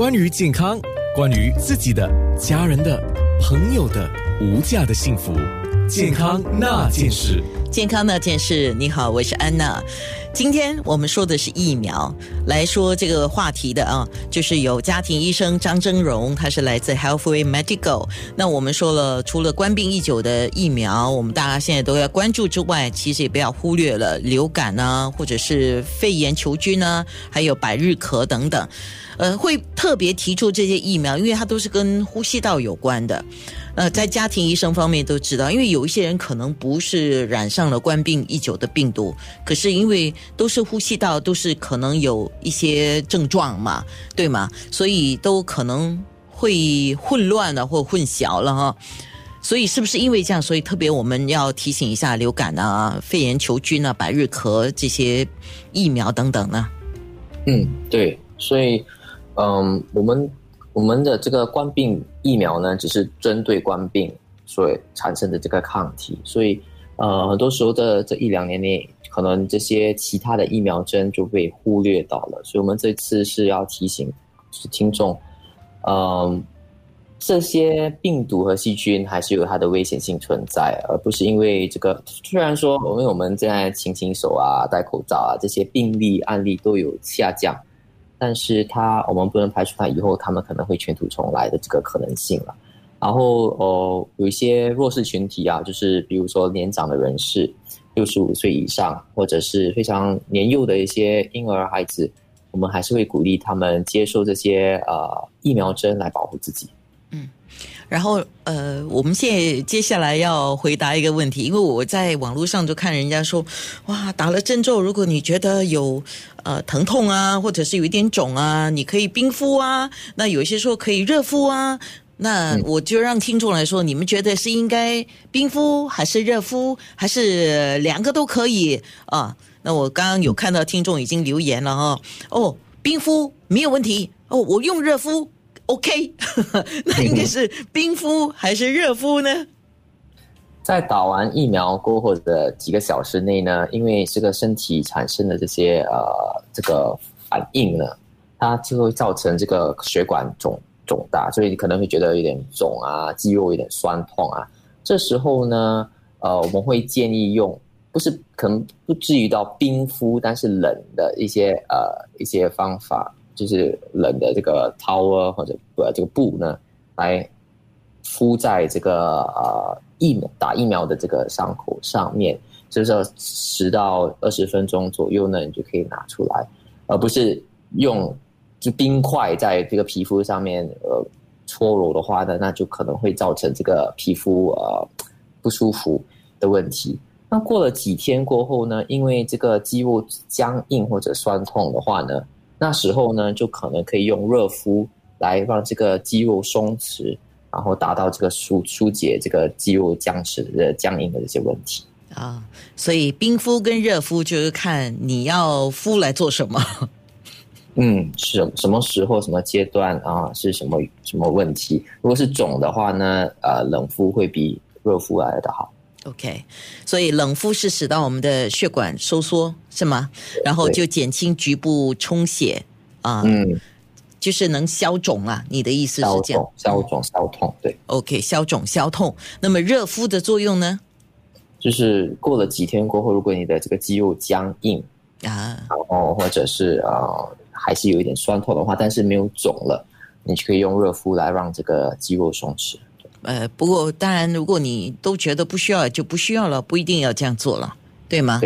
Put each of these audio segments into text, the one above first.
关于健康，关于自己的、家人的、朋友的无价的幸福，健康那件事。健康那件事，你好，我是安娜。今天我们说的是疫苗，来说这个话题的啊，就是有家庭医生张峥嵘，他是来自 Healthway Medical。那我们说了，除了官病已久的疫苗，我们大家现在都要关注之外，其实也不要忽略了流感呢，或者是肺炎球菌呢，还有百日咳等等。呃，会特别提出这些疫苗，因为它都是跟呼吸道有关的。呃，在家庭医生方面都知道，因为有一些人可能不是染上了冠病已久的病毒，可是因为都是呼吸道，都是可能有一些症状嘛，对吗？所以都可能会混乱了或混淆了哈。所以是不是因为这样，所以特别我们要提醒一下流感啊、肺炎球菌啊、百日咳这些疫苗等等呢？嗯，对，所以。嗯，我们我们的这个冠病疫苗呢，只是针对冠病所产生的这个抗体，所以呃，很多时候的这一两年内，可能这些其他的疫苗针就被忽略到了。所以我们这次是要提醒是听众，嗯，这些病毒和细菌还是有它的危险性存在，而不是因为这个。虽然说，因为我们现在勤洗手啊、戴口罩啊，这些病例案例都有下降。但是他，我们不能排除他以后他们可能会卷土重来的这个可能性了。然后，哦，有一些弱势群体啊，就是比如说年长的人士，六十五岁以上，或者是非常年幼的一些婴儿孩子，我们还是会鼓励他们接受这些呃疫苗针来保护自己。嗯然后，呃，我们现在接下来要回答一个问题，因为我在网络上就看人家说，哇，打了针之后，如果你觉得有呃疼痛啊，或者是有一点肿啊，你可以冰敷啊，那有些说可以热敷啊，那我就让听众来说，你们觉得是应该冰敷还是热敷，还是两个都可以啊？那我刚刚有看到听众已经留言了哈，哦，冰敷没有问题，哦，我用热敷。OK，那应该是冰敷还是热敷呢？在打完疫苗过后的几个小时内呢，因为这个身体产生的这些呃这个反应呢，它就会造成这个血管肿肿大，所以你可能会觉得有点肿啊，肌肉有点酸痛啊。这时候呢，呃，我们会建议用，不是可能不至于到冰敷，但是冷的一些呃一些方法。就是冷的这个 towel 或者呃这个布呢，来敷在这个呃疫苗打疫苗的这个伤口上面，就是十到二十分钟左右呢，你就可以拿出来，而不是用就冰块在这个皮肤上面呃搓揉的话呢，那就可能会造成这个皮肤呃不舒服的问题。那过了几天过后呢，因为这个肌肉僵硬或者酸痛的话呢。那时候呢，就可能可以用热敷来让这个肌肉松弛，然后达到这个疏疏解这个肌肉僵持的僵硬的这些问题啊。所以冰敷跟热敷就是看你要敷来做什么。嗯，什什么时候、什么阶段啊？是什么什么问题？如果是肿的话呢？呃，冷敷会比热敷来的好。OK，所以冷敷是使到我们的血管收缩，是吗？然后就减轻局部充血啊，嗯，就是能消肿啊。你的意思是这样？消肿、消痛，对。OK，消肿、消痛。那么热敷的作用呢？就是过了几天过后，如果你的这个肌肉僵硬啊，然后或者是呃还是有一点酸痛的话，但是没有肿了，你就可以用热敷来让这个肌肉松弛。呃，不过当然，如果你都觉得不需要，就不需要了，不一定要这样做了，对吗？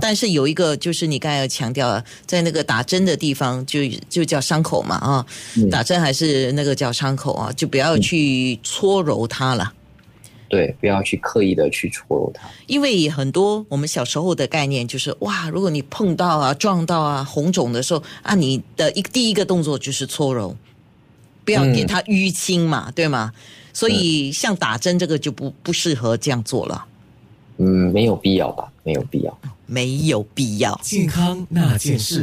但是有一个，就是你刚才要强调，在那个打针的地方，就就叫伤口嘛，啊，打针还是那个叫伤口啊，就不要去搓揉它了。对，不要去刻意的去搓揉它。因为很多我们小时候的概念就是，哇，如果你碰到啊、撞到啊、红肿的时候啊，你的一第一个动作就是搓揉，不要给它淤青嘛，对吗？所以，像打针这个就不不适合这样做了。嗯，没有必要吧？没有必要，没有必要。健康那件事。